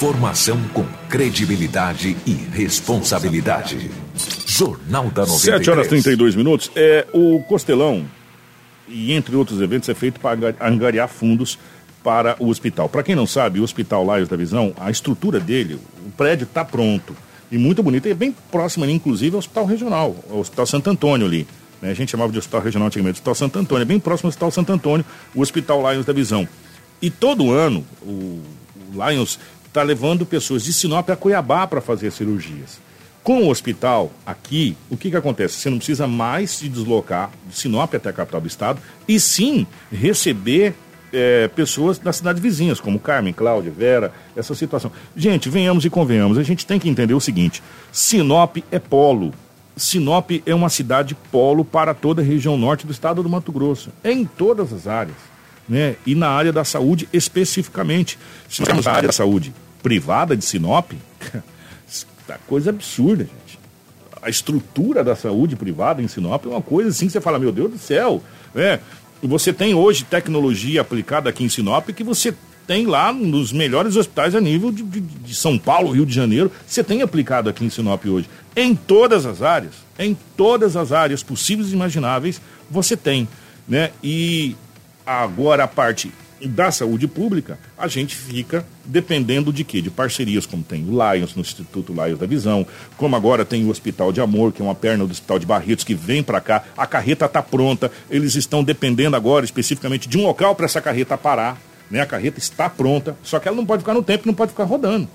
Informação com credibilidade e responsabilidade. Jornal da 93. 7 horas 32 minutos. É, o Costelão, e entre outros eventos, é feito para angariar fundos para o hospital. Para quem não sabe, o Hospital Laios da Visão, a estrutura dele, o prédio está pronto. E muito bonito, e é bem próximo ali, inclusive, ao Hospital Regional, ao Hospital Santo Antônio ali. Né? A gente chamava de Hospital Regional antigamente, Hospital Santo Antônio, é bem próximo ao Hospital Santo Antônio, o Hospital Lions da Visão. E todo ano, o, o Lions está levando pessoas de Sinop a Cuiabá para fazer cirurgias. Com o hospital aqui, o que, que acontece? Você não precisa mais se deslocar de Sinop até a capital do estado e sim receber é, pessoas das cidades vizinhas, como Carmen, Cláudia, Vera, essa situação. Gente, venhamos e convenhamos, a gente tem que entender o seguinte: Sinop é polo. Sinop é uma cidade polo para toda a região norte do estado do Mato Grosso, em todas as áreas né? E na área da saúde especificamente. Se temos a área da saúde privada de Sinop, tá coisa absurda, gente. A estrutura da saúde privada em Sinop é uma coisa assim que você fala, meu Deus do céu, né? Você tem hoje tecnologia aplicada aqui em Sinop que você tem lá nos melhores hospitais a nível de, de, de, São Paulo, Rio de Janeiro, você tem aplicado aqui em Sinop hoje. Em todas as áreas, em todas as áreas possíveis e imagináveis, você tem. Né? E Agora, a parte da saúde pública, a gente fica dependendo de quê? De parcerias, como tem o Lions, no Instituto Lions da Visão, como agora tem o Hospital de Amor, que é uma perna do Hospital de Barretos, que vem para cá, a carreta está pronta, eles estão dependendo agora especificamente de um local para essa carreta parar, né? A carreta está pronta, só que ela não pode ficar no tempo, não pode ficar rodando.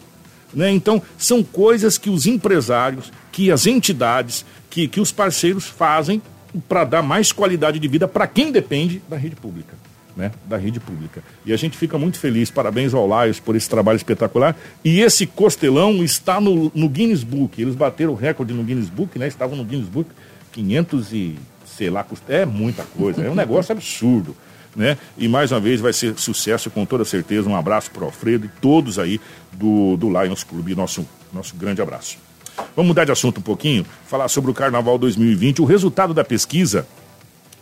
Né? Então, são coisas que os empresários, que as entidades, que, que os parceiros fazem para dar mais qualidade de vida para quem depende da rede pública né, da rede pública. E a gente fica muito feliz, parabéns ao Laios por esse trabalho espetacular. E esse costelão está no, no Guinness Book. Eles bateram o recorde no Guinness Book, né? Estavam no Guinness Book 500 e sei lá, é muita coisa, é um negócio absurdo. Né? E mais uma vez vai ser sucesso com toda certeza. Um abraço para o Alfredo e todos aí do, do Lions Clube. Nosso, nosso grande abraço. Vamos mudar de assunto um pouquinho, falar sobre o Carnaval 2020. O resultado da pesquisa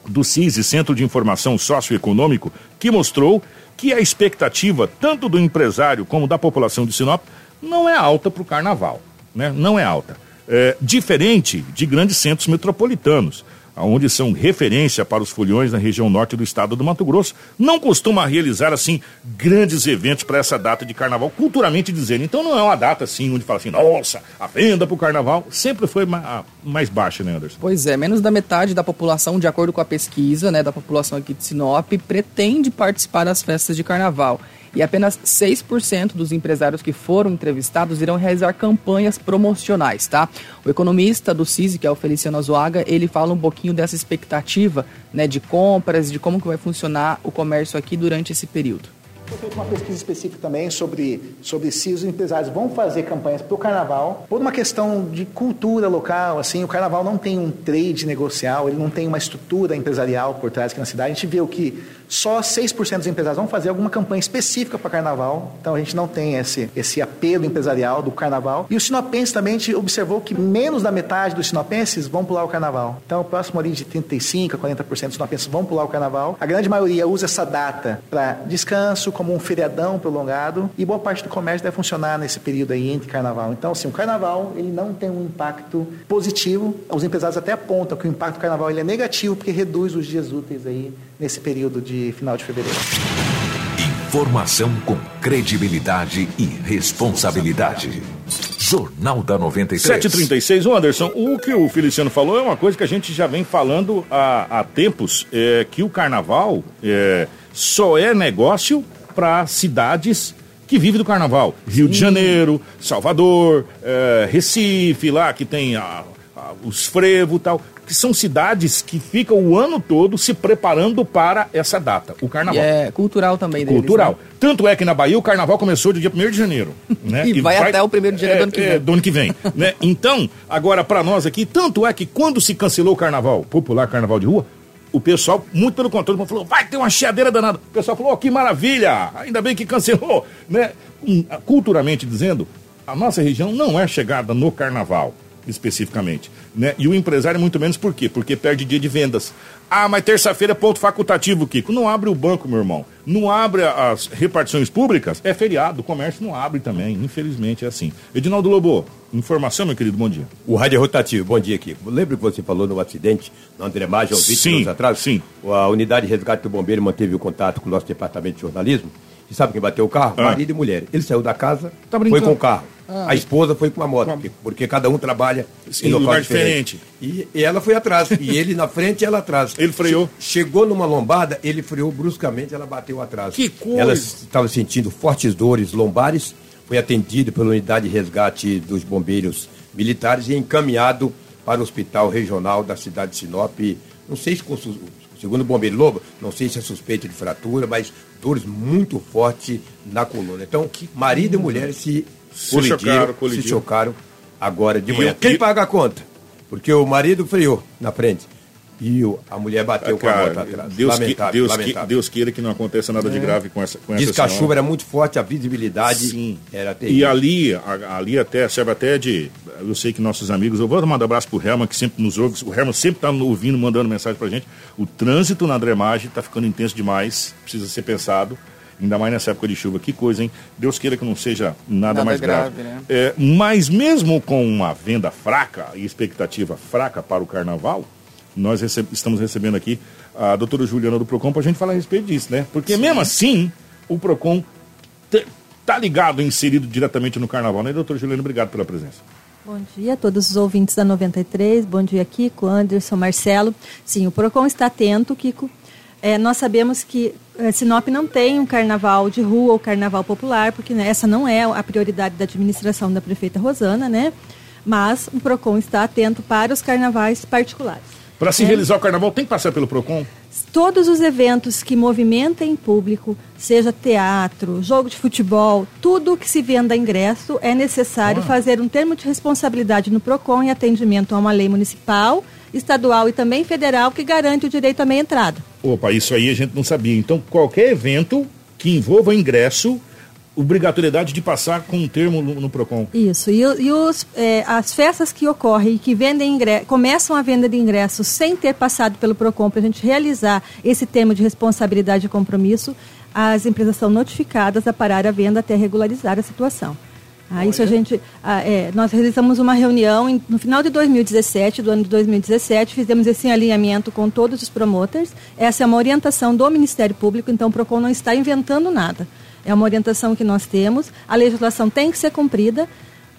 do CISI, Centro de Informação Socioeconômico, que mostrou que a expectativa, tanto do empresário como da população de Sinop, não é alta para o carnaval. Né? Não é alta. É, diferente de grandes centros metropolitanos onde são referência para os foliões na região norte do estado do Mato Grosso, não costuma realizar assim grandes eventos para essa data de carnaval, culturalmente dizendo. Então não é uma data assim onde fala assim, nossa, a venda para o carnaval sempre foi mais baixa, né, Anderson? Pois é, menos da metade da população, de acordo com a pesquisa, né, da população aqui de Sinop, pretende participar das festas de carnaval e apenas 6% dos empresários que foram entrevistados irão realizar campanhas promocionais, tá? O economista do CISI, que é o Feliciano Azuaga, ele fala um pouquinho dessa expectativa, né, de compras, de como que vai funcionar o comércio aqui durante esse período. Foi feita uma pesquisa específica também sobre, sobre se os empresários vão fazer campanhas para o carnaval, por uma questão de cultura local, assim, o carnaval não tem um trade negocial, ele não tem uma estrutura empresarial por trás aqui na cidade. A gente vê o que só 6% dos empresários vão fazer alguma campanha específica para carnaval, então a gente não tem esse, esse apelo empresarial do carnaval. E os sinopenses também, a gente observou que menos da metade dos sinopenses vão pular o carnaval. Então, o próximo ali de 35% a 40% dos sinopenses vão pular o carnaval. A grande maioria usa essa data para descanso, como um feriadão prolongado, e boa parte do comércio deve funcionar nesse período aí entre carnaval. Então, assim, o carnaval ele não tem um impacto positivo. Os empresários até apontam que o impacto do carnaval ele é negativo porque reduz os dias úteis aí nesse período de final de fevereiro. Informação com credibilidade e responsabilidade. Jornal da 93. 736, Ô Anderson, o que o Feliciano falou é uma coisa que a gente já vem falando há, há tempos, é, que o carnaval é, só é negócio para cidades que vivem do carnaval. Rio Sim. de Janeiro, Salvador, é, Recife, lá que tem a ah, os frevos e tal, que são cidades que ficam o ano todo se preparando para essa data, o E carnaval. é cultural também deles, Cultural. né? Tanto é que na Bahia o carnaval começou do dia 1 de janeiro. Né? E vai até o 1º de janeiro do ano que é, vem. do ano que vem. né? Então, agora para nós aqui, tanto é que quando se cancelou o carnaval, popular carnaval de rua, o pessoal, muito pelo contrário, falou, vai ter uma chiadeira danada. O pessoal falou, oh, que maravilha, ainda bem que cancelou. Né? Culturalmente dizendo, a nossa região não é chegada no carnaval, especificamente. Né? E o empresário, muito menos por quê? Porque perde dia de vendas. Ah, mas terça-feira é ponto facultativo, Kiko. Não abre o banco, meu irmão. Não abre as repartições públicas. É feriado, o comércio não abre também. Infelizmente é assim. Edinaldo Lobo, informação, meu querido, bom dia. O rádio é rotativo. Bom dia, Kiko. Lembra que você falou no acidente na Andremagem, há uns 20 Sim, anos atrás? sim. A unidade de resgate do bombeiro manteve o contato com o nosso departamento de jornalismo. E sabe quem bateu o carro? Ah. Marido e mulher. Ele saiu da casa, Tá foi com o carro. Ah. A esposa foi com a moto, Kiko, porque cada um trabalha Em lugar diferente. E, e ela foi atrás. e ele na frente e ela atrás. Ele freou. Che- chegou numa lombada, ele freou bruscamente, ela bateu atrás. Que coisa. Ela estava sentindo fortes dores lombares, foi atendido pela unidade de resgate dos bombeiros militares e encaminhado para o hospital regional da cidade de Sinop. Não sei se, segundo o bombeiro Lobo, não sei se é suspeita de fratura, mas dores muito fortes na coluna. Então, marido e mulher se, Se colidiram, chocaram, se chocaram agora de E manhã. o- Quem paga a conta? Porque o marido freou na frente e o- a mulher bateu com a moto Cara, atrás. Deus, que- lamentável, Deus, que- lamentável. Deus queira que não aconteça nada de É. grave com essa com Diz essa que a senhora. chuva era muito forte, a visibilidade Sim. era terrível. E ali, ali até, serve até de. Eu sei que nossos amigos, eu vou mandar um abraço pro Helman, que sempre nos ouve. O Helman sempre tá nos ouvindo, mandando mensagem pra gente. O trânsito na Dremagem tá ficando intenso demais, precisa ser pensado. Ainda mais nessa época de chuva. Que coisa, hein? Deus queira que não seja nada, Nada mais grave. grave, né? É, mas mesmo com uma venda fraca e expectativa fraca para o carnaval, nós rece- estamos recebendo aqui a doutora Juliana do PROCON para a gente falar a respeito disso, né? Porque mesmo assim, o PROCON tá ligado, inserido diretamente no carnaval, né, doutora Juliana? Obrigado pela presença. Bom dia a todos os ouvintes da 93. Bom dia, Kiko, Anderson, Marcelo. Sim, o PROCON está atento, Kiko. É, nós sabemos que eh, Sinop não tem um carnaval de rua ou carnaval popular, porque né, essa não é a prioridade da administração da prefeita Rosana, né? Mas o PROCON está atento para os carnavais particulares. Para se É. realizar o carnaval, tem que passar pelo PROCON? Todos os eventos que movimentem público, seja teatro, jogo de futebol, tudo que se venda ingresso, é necessário Ah. fazer um termo de responsabilidade no PROCON em atendimento a uma lei municipal, estadual e também federal que garante o direito à meia entrada. Opa, isso aí a gente não sabia. Então, qualquer evento que envolva ingresso, obrigatoriedade de passar com um termo no, no PROCON. Isso. E, e os, eh, as festas que ocorrem e que vendem ingresso, começam a venda de ingressos sem ter passado pelo PROCON para a gente realizar esse termo de responsabilidade e compromisso, as empresas são notificadas a parar a venda até regularizar a situação. Ah, isso a gente, ah, é, nós realizamos uma reunião em- no final de 2017, do ano de 2017, fizemos esse alinhamento com todos os promoters. Essa é uma orientação do Ministério Público, então o PROCON não está inventando nada. É uma orientação que nós temos, a legislação tem que ser cumprida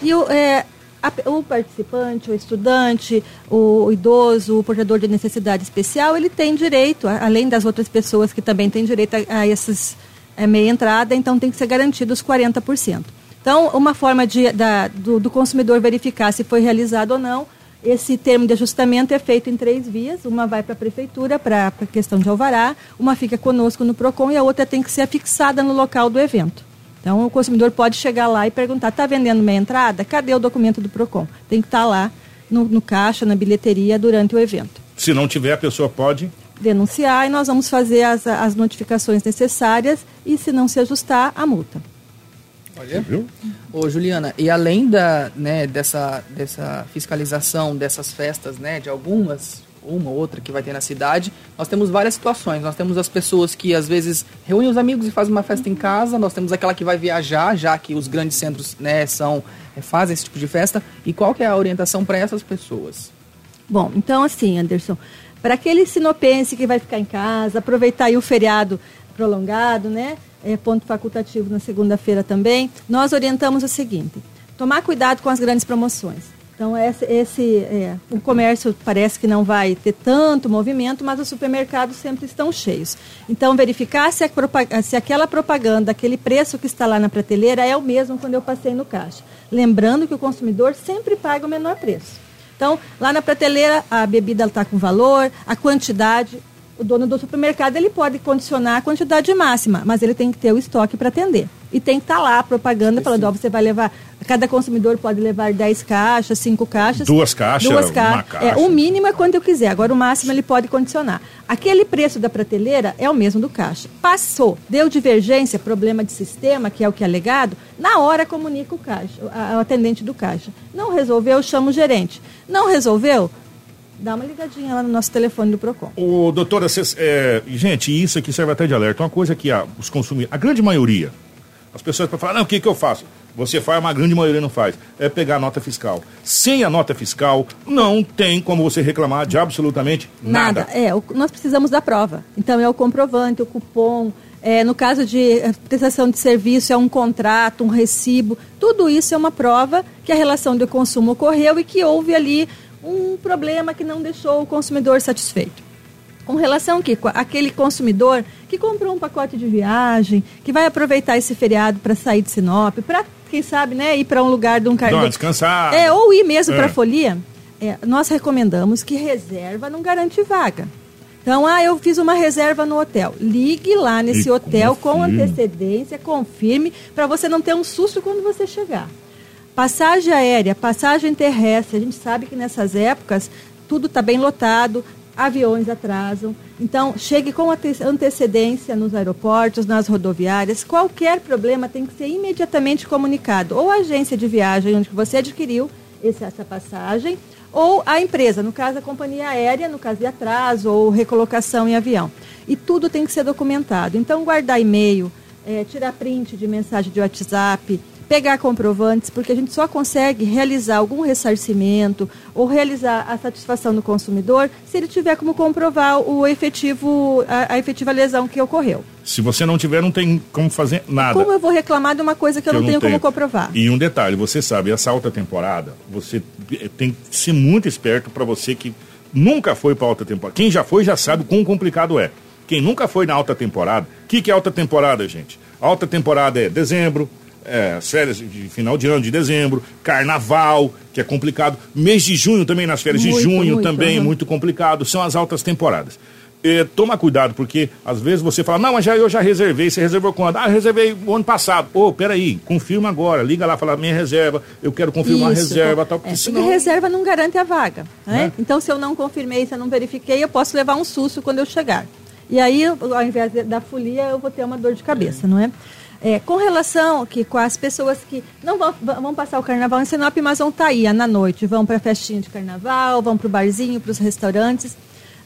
e o, é, a- o participante, o estudante, o, idoso, o portador de necessidade especial, ele tem direito, além das outras pessoas que também têm direito a, a essas é, meia entrada, então tem que ser garantido os 40%. Então, uma forma de, da- do, do consumidor verificar se foi realizado ou não, esse termo de ajustamento é feito em três vias. Uma vai para a prefeitura, para a questão de alvará, uma fica conosco no PROCON e a outra tem que ser afixada no local do evento. Então, o consumidor pode chegar lá e perguntar: está vendendo meia entrada? Cadê o documento do PROCON? Tem que estar lá no, no caixa, na bilheteria, durante o evento. Se não tiver, a pessoa pode. Denunciar e nós vamos fazer as, as notificações necessárias e, se não se ajustar, a multa. Olha. Viu? Ô, Juliana, e além da, né, dessa, dessa fiscalização dessas festas, né, de algumas, uma ou outra que vai ter na cidade, nós temos várias situações. Nós temos as pessoas que às vezes reúnem os amigos e fazem uma festa em casa, nós temos aquela que vai viajar, já que os grandes centros, né, são, eh, fazem esse tipo de festa. E qual que é a orientação para essas pessoas? Bom, então assim, Anderson, para aquele sinopense que vai ficar em casa, aproveitar aí o feriado prolongado, né? É, ponto facultativo na segunda-feira também, nós orientamos o seguinte: tomar cuidado com as grandes promoções. Então, esse, esse é, o comércio parece que não vai ter tanto movimento, mas os supermercados sempre estão cheios. Então, verificar se, a se aquela propaganda, aquele preço que está lá na prateleira é o mesmo quando eu passei no caixa. Lembrando que o consumidor sempre paga o menor preço. Então, lá na prateleira, a bebida está com valor, a quantidade. O dono do supermercado ele pode condicionar a quantidade máxima, mas ele tem que ter o estoque para atender. E tem que estar tá lá a propaganda falando, ó, você vai levar, cada consumidor pode levar 10 caixas, 5 caixas. Duas caixas, duas ca uma caixa. É, o mínimo é quanto eu quiser, agora o máximo ele pode condicionar. Aquele preço da prateleira é o mesmo do caixa. Passou, deu divergência, problema de sistema, que é o que é alegado, na hora comunica o caixa, o atendente do caixa. Não resolveu, chama o gerente. Não resolveu, dá uma ligadinha lá no nosso telefone do PROCON. O doutora, é, gente, isso aqui serve até de alerta. Uma coisa que a, os consumidores, a grande maioria, as pessoas podem falar, não, o que, que eu faço? Você faz, uma grande maioria não faz. É pegar a nota fiscal. Sem a nota fiscal, não tem como você reclamar de absolutamente nada. Nada. É, o, nós precisamos da prova. Então, é o comprovante, o cupom. É, no caso de eh, prestação de serviço, é um contrato, um recibo. Tudo isso é uma prova que a relação de consumo ocorreu e que houve ali um problema que não deixou o consumidor satisfeito. Com relação que aquele consumidor que comprou um pacote de viagem, que vai aproveitar esse feriado para sair de Sinop, para quem sabe, né, ir para um lugar de um cartão. descansar. É, ou ir mesmo é. para a folia. É, nós recomendamos que reserva não garante vaga. Então, ah, eu fiz uma reserva no hotel. Ligue lá nesse e hotel confirme. com antecedência, confirme, para você não ter um susto quando você chegar. Passagem aérea, passagem terrestre, a gente sabe que nessas épocas tudo está bem lotado, aviões atrasam. Então, chegue com antecedência nos aeroportos, nas rodoviárias. Qualquer problema tem que ser imediatamente comunicado. Ou a agência de viagem onde você adquiriu essa passagem, ou a empresa, no caso a companhia aérea, no caso de atraso ou recolocação em avião. E tudo tem que ser documentado. Então, guardar e-mail, é, tirar print de mensagem de WhatsApp, pegar comprovantes, porque a gente só consegue realizar algum ressarcimento ou realizar a satisfação do consumidor se ele tiver como comprovar o efetivo, a, a efetiva lesão que ocorreu. Se você não tiver, não tem como fazer nada. Como eu vou reclamar de uma coisa que, que eu, não, tenho, tenho, como comprovar? E um detalhe, você sabe, essa alta temporada, você tem que ser muito esperto para você que nunca foi para alta temporada. Quem já foi já sabe o quão complicado é. Quem nunca foi na alta temporada, o que, que é alta temporada, gente? Alta temporada é dezembro, é, as férias de final de ano, de dezembro, carnaval, que é complicado, mês de junho também, nas férias muito, de junho muito, também, uhum. muito complicado, são as altas temporadas. É, toma cuidado, porque às vezes você fala, não, mas já, eu já reservei, você reservou quando? Ah, reservei o ano passado. Ô, oh, peraí, confirma agora, liga lá, fala, minha reserva, eu quero confirmar Isso, a reserva, tal, porque é, senão... Porque reserva não garante a vaga, né? É. Então, se eu não confirmei, se eu não verifiquei, eu posso levar um susto quando eu chegar. E aí, ao invés da folia, eu vou ter uma dor de cabeça, não é? É, com relação que com as pessoas que não vão, vão passar o carnaval em Sinop, mas vão estar tá aí na noite, vão para a festinha de carnaval, vão para o barzinho, para os restaurantes.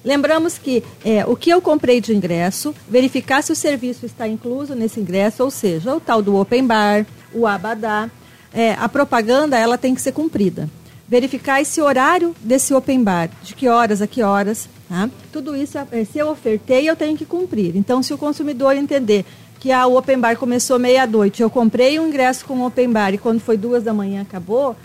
Lembramos que é, o que eu comprei de ingresso, verificar se o serviço está incluso nesse ingresso, ou seja, o tal do open bar, o abadá, é, a propaganda ela tem que ser cumprida. Verificar esse horário desse open bar, de que horas a que horas, tá? Tudo isso, é, se eu ofertei, eu tenho que cumprir. Então, se o consumidor entender que a Open Bar começou meia-noite. Eu comprei um ingresso com o Open Bar e quando foi duas da manhã acabou,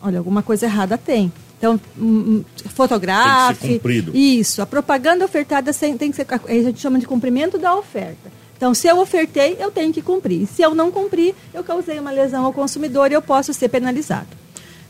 olha, alguma coisa errada tem. Então, hum, fotografe. Ser cumprido. Isso. A propaganda ofertada tem que ser. A gente chama de cumprimento da oferta. Então, se eu ofertei, eu tenho que cumprir. Se eu não cumprir, eu causei uma lesão ao consumidor e eu posso ser penalizado.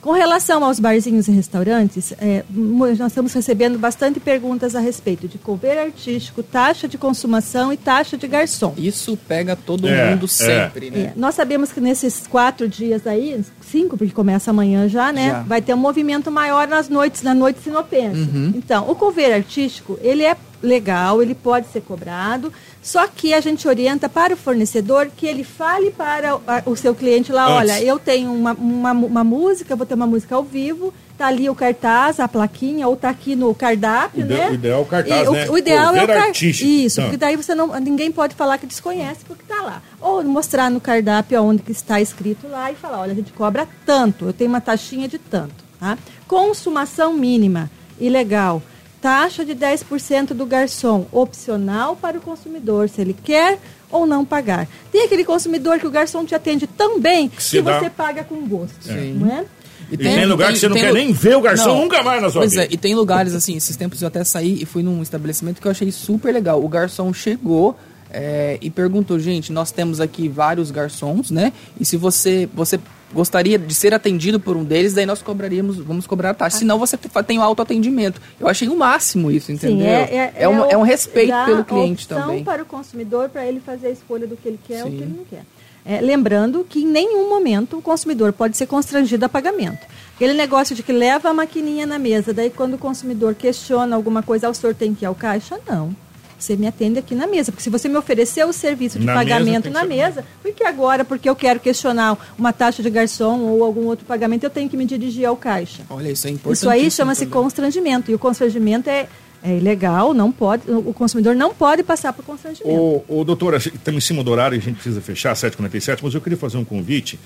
Com relação aos barzinhos e restaurantes, é, nós estamos recebendo bastante perguntas a respeito de cover artístico, taxa de consumação e taxa de garçom. Isso pega todo é, mundo é. sempre, é. né? nós sabemos que nesses quatro dias aí, cinco, porque começa amanhã já, né? Já. Vai ter um movimento maior nas noites, na noite sinopense. Uhum. Então, o cover artístico, ele é legal, ele pode ser cobrado, só que a gente orienta para o fornecedor que ele fale para o seu cliente lá, Antes. olha, eu tenho uma, uma, uma música, vou ter uma música ao vivo, tá ali o cartaz, a plaquinha, ou tá aqui no cardápio, o né? O ideal é o cartaz, e, né? O, o ideal é o cartaz. Isso, porque daí você não, ninguém pode falar que desconhece porque tá lá. Ou mostrar no cardápio onde que está escrito lá e falar, olha, a gente cobra tanto, eu tenho uma taxinha de tanto, tá? Consumação mínima, ilegal taxa de 10% do garçom, opcional para o consumidor, se ele quer ou não pagar. Tem aquele consumidor que o garçom te atende tão bem que, que você paga com gosto, Sim. não é? E tem, e tem lugar tem, que você não quer nem ver o garçom não, nunca mais na sua pois vida. É, e tem lugares assim, esses tempos eu até saí e fui num estabelecimento que eu achei super legal. O garçom chegou é, e perguntou, gente, nós temos aqui vários garçons, né? E se você você gostaria de ser atendido por um deles, daí nós cobraríamos, vamos cobrar a taxa. Ah. Senão você tem o autoatendimento. Eu achei o máximo isso, entendeu? Sim, é, é, um, é um respeito dá pelo cliente opção também. para o consumidor para ele fazer a escolha do que ele quer ou o que ele não quer. É, lembrando que em nenhum momento o consumidor pode ser constrangido a pagamento. Aquele negócio de que leva a maquininha na mesa, daí quando o consumidor questiona alguma coisa, ah, o senhor tem que ir ao caixa? Não. Você me atende aqui na mesa. Porque se você me oferecer o serviço de Na mesa pagamento que na ser- mesa, por que agora, porque eu quero questionar uma taxa de garçom ou algum outro pagamento, eu tenho que me dirigir ao caixa? Olha, isso é importante. Isso aí chama-se constrangimento. E o constrangimento é, é ilegal, não pode, o consumidor não pode passar por constrangimento. Ô, ô doutora, estamos em cima do horário e a gente precisa fechar, 7h47, mas eu queria fazer um convite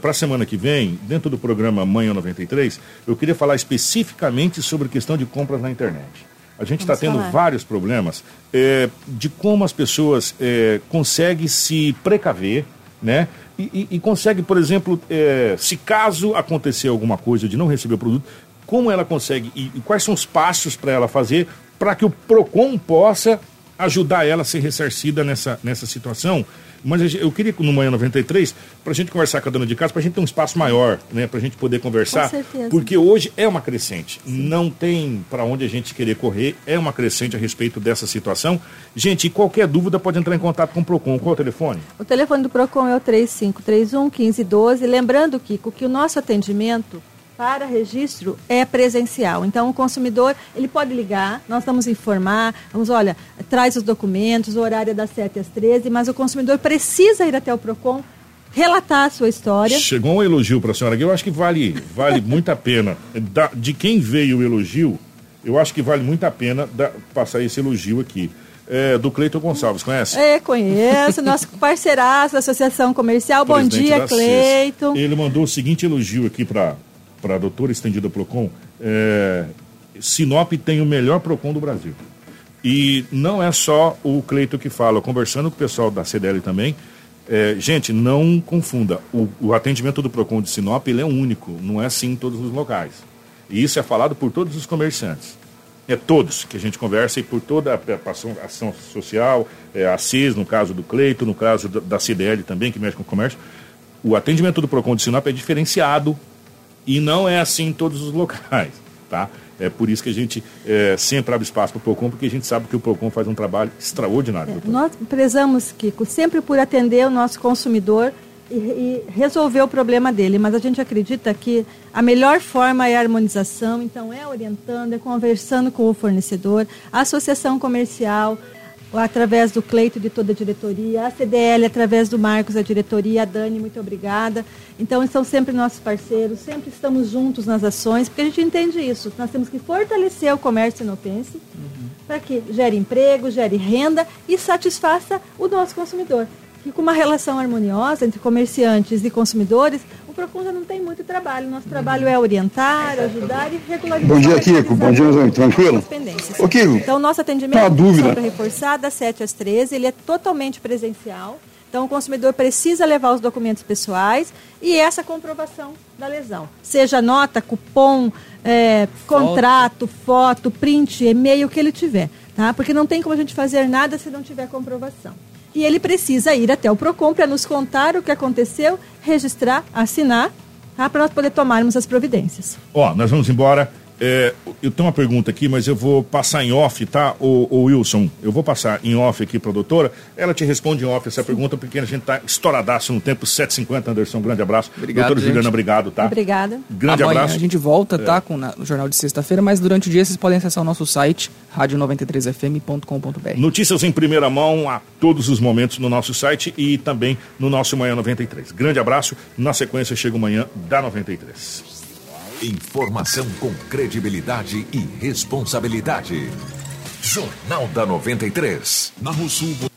para a semana que vem, dentro do programa Manhã 93, eu queria falar especificamente sobre questão de compras na internet. A gente está tendo falar. vários problemas é, de como as pessoas é, conseguem se precaver, né? E, e, e consegue, por exemplo, é, se caso acontecer alguma coisa de não receber o produto, como ela consegue e, e quais são os passos para ela fazer para que o PROCON possa ajudar ela a ser ressarcida nessa, nessa situação. Mas eu queria, no Manhã 93, para a gente conversar com a dona de casa, para a gente ter um espaço maior, né, para a gente poder conversar. Com certeza. Porque hoje é uma crescente. Não tem para onde a gente querer correr, é uma crescente a respeito dessa situação. Gente, qualquer dúvida pode entrar em contato com o PROCON. Qual é o telefone? O telefone do PROCON é o 3531 1512. Lembrando, Kiko, que o nosso atendimento para registro é presencial. Então, o consumidor, ele pode ligar, nós vamos informar, vamos, olha, traz os documentos, o horário é das 7 às 13, mas o consumidor precisa ir até o PROCON, relatar a sua história. Chegou um elogio para a senhora aqui, eu acho que vale, vale muito a pena. Da- de quem veio o elogio, eu acho que vale muito a pena da- passar esse elogio aqui. É, do Cleiton Gonçalves, conhece? É, conheço, nosso parceiraço da Associação Comercial. Bom Presidente dia, da CES. Cleiton. Ele mandou o seguinte elogio aqui para a doutora estendida Procon. É, Sinop tem o melhor Procon do Brasil. E não é só o Cleito que fala, conversando com o pessoal da CDL também. é, gente, não confunda. O, o atendimento do Procon de Sinop ele é único, não é assim em todos os locais. E isso é falado por todos os comerciantes. É todos que a gente conversa e por toda a ação, ação social, é, a CIS, no caso do Cleito, no caso da, da CDL também, que mexe com o comércio. O atendimento do Procon de Sinop é diferenciado e não é assim em todos os locais, tá? É por isso que a gente é, sempre abre espaço para o Procon, porque a gente sabe que o Procon faz um trabalho extraordinário. doutor. Nós prezamos, Kiko, sempre por atender o nosso consumidor e, e resolver o problema dele, mas a gente acredita que a melhor forma é a harmonização, então é orientando, é conversando com o fornecedor, a associação comercial, através do Cleito de toda a diretoria, a CDL através do Marcos, a diretoria, a Dani, muito obrigada. Então, são sempre nossos parceiros, sempre estamos juntos nas ações, porque a gente entende isso. Nós temos que fortalecer o comércio inopense para que gere emprego, gere renda e satisfaça o nosso consumidor. E com uma relação harmoniosa entre comerciantes e consumidores, PROCON já não tem muito trabalho. Nosso trabalho é orientar, ajudar e regularizar. Bom dia, Kiko. Bom dia, Zé. Tranquilo? Ô, Kiko, Então, nosso atendimento uma dúvida. reforçar, das 7 às 13, ele é totalmente presencial. Então, o consumidor precisa levar os documentos pessoais e essa comprovação da lesão. Seja nota, cupom, é, contrato, foto, print, e-mail, o que ele tiver. Tá? Porque não tem como a gente fazer nada se não tiver comprovação. E ele precisa ir até o PROCON para nos contar o que aconteceu, registrar, assinar, tá? para nós poder tomarmos as providências. Ó, nós vamos embora. É, eu tenho uma pergunta aqui, mas eu vou passar em off, tá? O, Wilson, eu vou passar em off aqui para a doutora. Ela te responde em off essa pergunta, porque a gente tá estouradaço no tempo, 7h50, Anderson. Um grande abraço. Obrigado, doutora gente. Juliana, obrigado, tá? Obrigada. Grande Amanhã abraço. A gente volta, É. tá? Com na- no jornal de sexta-feira, mas durante o dia vocês podem acessar o nosso site, radio93fm.com.br. Notícias em primeira mão a todos os momentos no nosso site e também no nosso Manhã 93. Grande abraço. Na sequência chega o Manhã da 93. Informação com credibilidade e responsabilidade. Jornal da 93. Na Rosul.